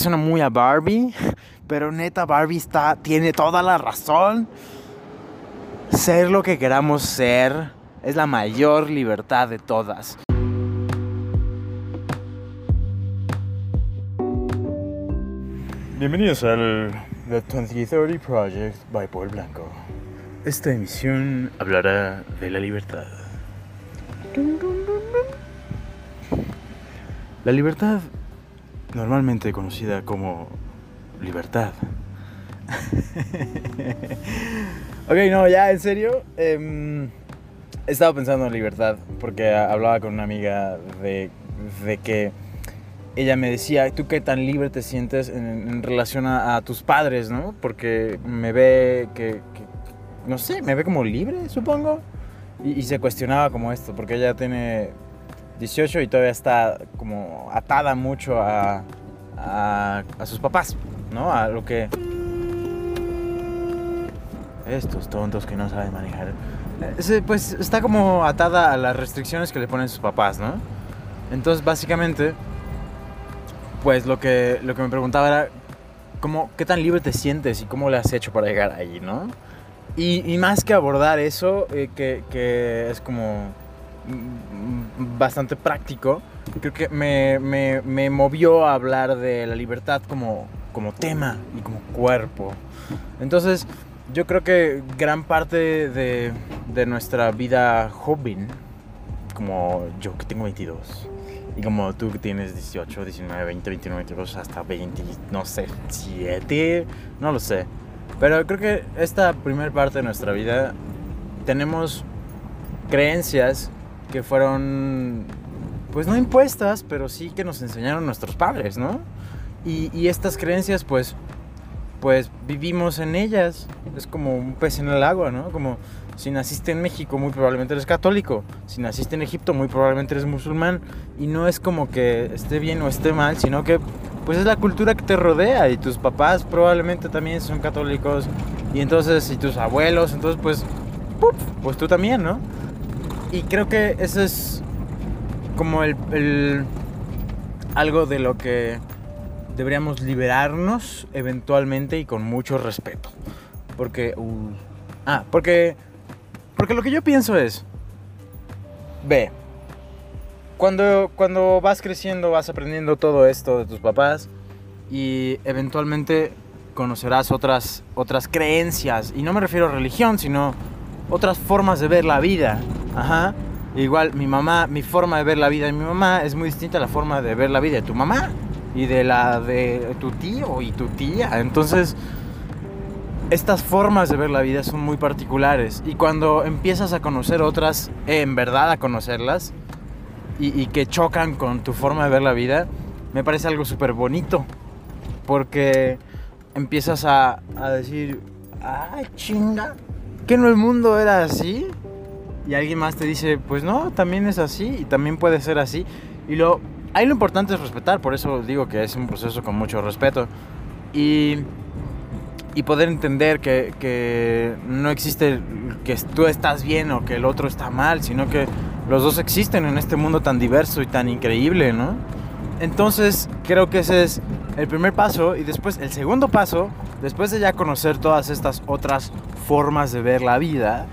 que suena muy a Barbie, pero neta Barbie está, tiene toda la razón. Ser lo que queramos ser es la mayor libertad de todas. Bienvenidos al The 2030 Project by Paul Blanco. Esta emisión hablará de la libertad. La libertad, normalmente conocida como libertad. ok, no, ya, en serio. Eh, he estado pensando en libertad porque hablaba con una amiga de, de que ella me decía, ¿tú qué tan libre te sientes en, relación a, tus padres, no? Porque me ve que, no sé, me ve como libre, supongo. Y, se cuestionaba como esto, porque ella tiene 18 y todavía está como atada mucho a, a, a sus papás, ¿no? A lo que... Estos tontos que no saben manejar. Pues está como atada a las restricciones que le ponen sus papás, ¿no? Entonces, básicamente, pues lo que, lo que me preguntaba era, ¿cómo, ¿qué tan libre te sientes y cómo le has hecho para llegar ahí, no? Y, más que abordar eso, eh, que, que, es como bastante práctico, creo que me, me, me, movió a hablar de la libertad como, como tema y como cuerpo. Entonces, yo creo que gran parte de, de nuestra vida joven, como yo que tengo 22, y como tú que tienes 18, 19, 20, 21, 22, hasta 20, no sé, 7, no lo sé. Pero creo que esta primera parte de nuestra vida tenemos creencias que fueron, pues no impuestas, pero sí que nos enseñaron nuestros padres, ¿no? Y, estas creencias, pues, pues vivimos en ellas. Es como un pez en el agua, ¿no? Como si naciste en México, muy probablemente eres católico. Si naciste en Egipto, muy probablemente eres musulmán. Y no es como que esté bien o esté mal, sino que pues es la cultura que te rodea. Y tus papás probablemente también son católicos. Y entonces, y tus abuelos, entonces pues, pues tú también, ¿no? Y creo que eso es como el, algo de lo que deberíamos liberarnos eventualmente y con mucho respeto. Porque... Uh, ah, porque... Porque lo que yo pienso es... Ve. Cuando, cuando vas creciendo, vas aprendiendo todo esto de tus papás y eventualmente conocerás otras, otras creencias. Y no me refiero a religión, sino otras formas de ver la vida. Ajá. Igual mi mamá, mi forma de ver la vida de mi mamá es muy distinta a la forma de ver la vida de tu mamá y de la de tu tío y tu tía. Entonces, estas formas de ver la vida son muy particulares y cuando empiezas a conocer otras, en verdad a conocerlas, y, que chocan con tu forma de ver la vida, me parece algo súper bonito, porque empiezas a, a decir, ay chinga, que no el mundo era así, y alguien más te dice, pues no, también es así, y también puede ser así, y lo ahí lo importante es respetar, por eso digo que es un proceso con mucho respeto. Y, y poder entender que, que, no existe que tú estás bien o que el otro está mal, sino que los dos existen en este mundo tan diverso y tan increíble, ¿no? Entonces creo que ese es el primer paso y después el segundo paso, después de ya conocer todas estas otras formas de ver la vida,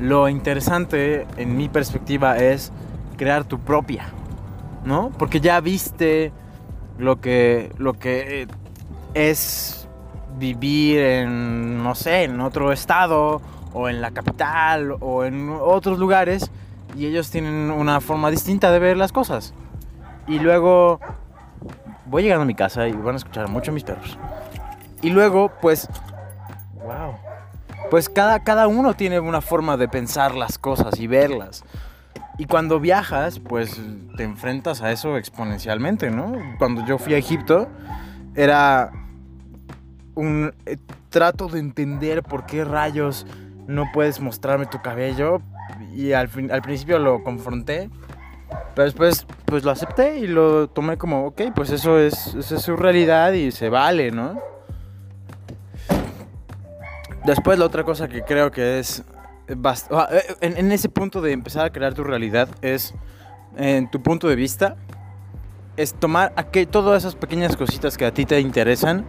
lo interesante en mi perspectiva es crear tu propia. ¿no? Porque ya viste lo que, lo que es vivir en, no sé, en otro estado o en la capital o en otros lugares y ellos tienen una forma distinta de ver las cosas. Y luego voy llegando a mi casa y van a escuchar mucho a mis perros. Y luego, pues, wow. Pues cada, cada uno tiene una forma de pensar las cosas y verlas. Y cuando viajas, pues te enfrentas a eso exponencialmente, ¿no? Cuando yo fui a Egipto, era un eh, trato de entender por qué rayos no puedes mostrarme tu cabello. Y al, al principio lo confronté, pero después pues lo acepté y lo tomé como, ok, pues eso es, es su realidad y se vale, ¿no? Después la otra cosa que creo que es eh, en, ese punto de empezar a crear tu realidad es, en tu punto de vista, es tomar aquel, todas esas pequeñas cositas que a ti te interesan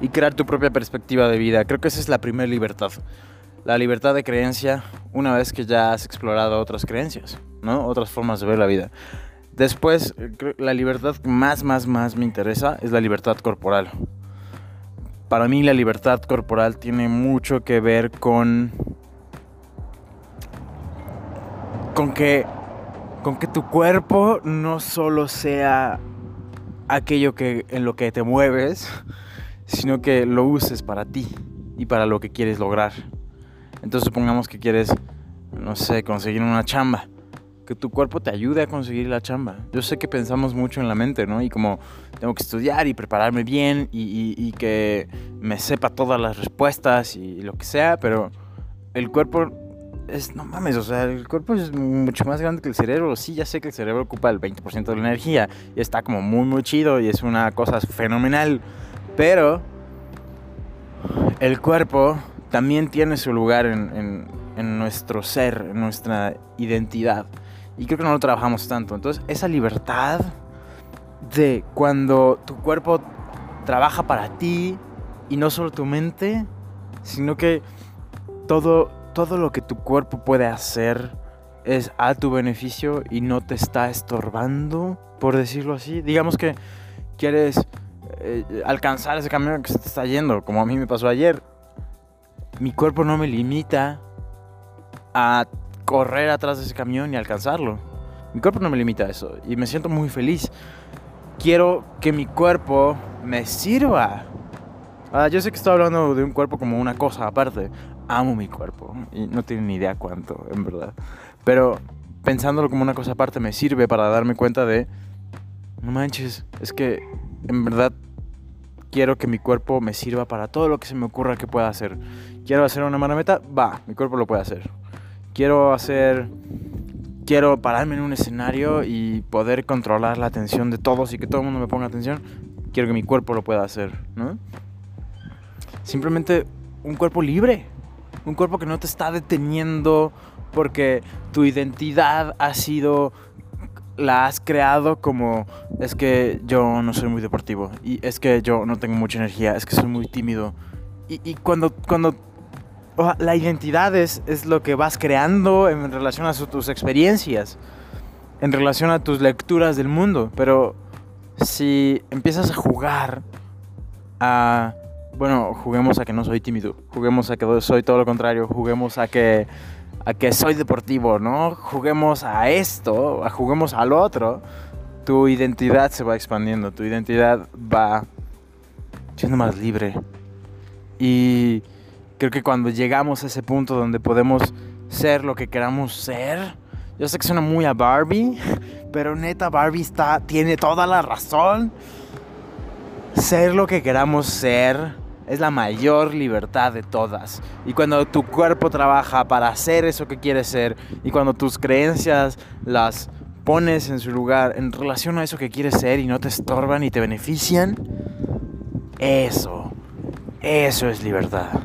y crear tu propia perspectiva de vida. Creo que esa es la primera libertad. La libertad de creencia una vez que ya has explorado otras creencias, ¿no? Otras formas de ver la vida. Después, la libertad que más, más, más me interesa es la libertad corporal. Para mí la libertad corporal tiene mucho que ver con... Con que, con que tu cuerpo no solo sea aquello que, en lo que te mueves, sino que lo uses para ti y para lo que quieres lograr. Entonces supongamos que quieres, no sé, conseguir una chamba que tu cuerpo te ayude a conseguir la chamba. Yo sé que pensamos mucho en la mente, ¿no? Y como tengo que estudiar y prepararme bien y, que me sepa todas las respuestas y, lo que sea, pero el cuerpo es, no mames, o sea, el cuerpo es mucho más grande que el cerebro. Sí, ya sé que el cerebro ocupa el 20% de la energía y está como muy, muy chido y es una cosa fenomenal, pero el cuerpo también tiene su lugar en, nuestro ser, en nuestra identidad. Y creo que no lo trabajamos tanto. Entonces, esa libertad de cuando tu cuerpo trabaja para ti y no solo tu mente, sino que todo, todo lo que tu cuerpo puede hacer es a tu beneficio y no te está estorbando, por decirlo así. Digamos que quieres eh, alcanzar ese camino que se te está yendo, como a mí me pasó ayer. Mi cuerpo no me limita a correr atrás de ese camión y alcanzarlo. Mi cuerpo no me limita a eso y me siento muy feliz. Quiero que mi cuerpo me sirva. Ah, yo sé que estoy hablando de un cuerpo como una cosa aparte. Amo mi cuerpo y no tienen ni idea cuánto, en verdad. Pero pensándolo como una cosa aparte me sirve para darme cuenta de, no manches, es que en verdad quiero que mi cuerpo me sirva para todo lo que se me ocurra que pueda hacer. Quiero hacer una marameta, va, mi cuerpo lo puede hacer quiero hacer, quiero pararme en un escenario y poder controlar la atención de todos y que todo el mundo me ponga atención, quiero que mi cuerpo lo pueda hacer, ¿no? Simplemente un cuerpo libre, un cuerpo que no te está deteniendo porque tu identidad ha sido la has creado como es que yo no soy muy deportivo y es que yo no tengo mucha energía, es que soy muy tímido. Y, y cuando, cuando la identidad es, lo que vas creando en relación a tus experiencias, en relación a tus lecturas del mundo. Pero si empiezas a jugar a, bueno, juguemos a que no soy tímido, juguemos a que soy todo lo contrario, juguemos a que, a que soy deportivo, ¿no? Juguemos a esto, a juguemos al otro, tu identidad se va expandiendo, tu identidad va siendo más libre. Y Creo que cuando llegamos a ese punto donde podemos ser lo que queramos ser, yo sé que suena muy a Barbie, pero neta Barbie está, tiene toda la razón. Ser lo que queramos ser es la mayor libertad de todas. Y cuando tu cuerpo trabaja para hacer eso que quieres ser, y cuando tus creencias las pones en su lugar en relación a eso que quieres ser y no te estorban y te benefician, eso, eso es libertad.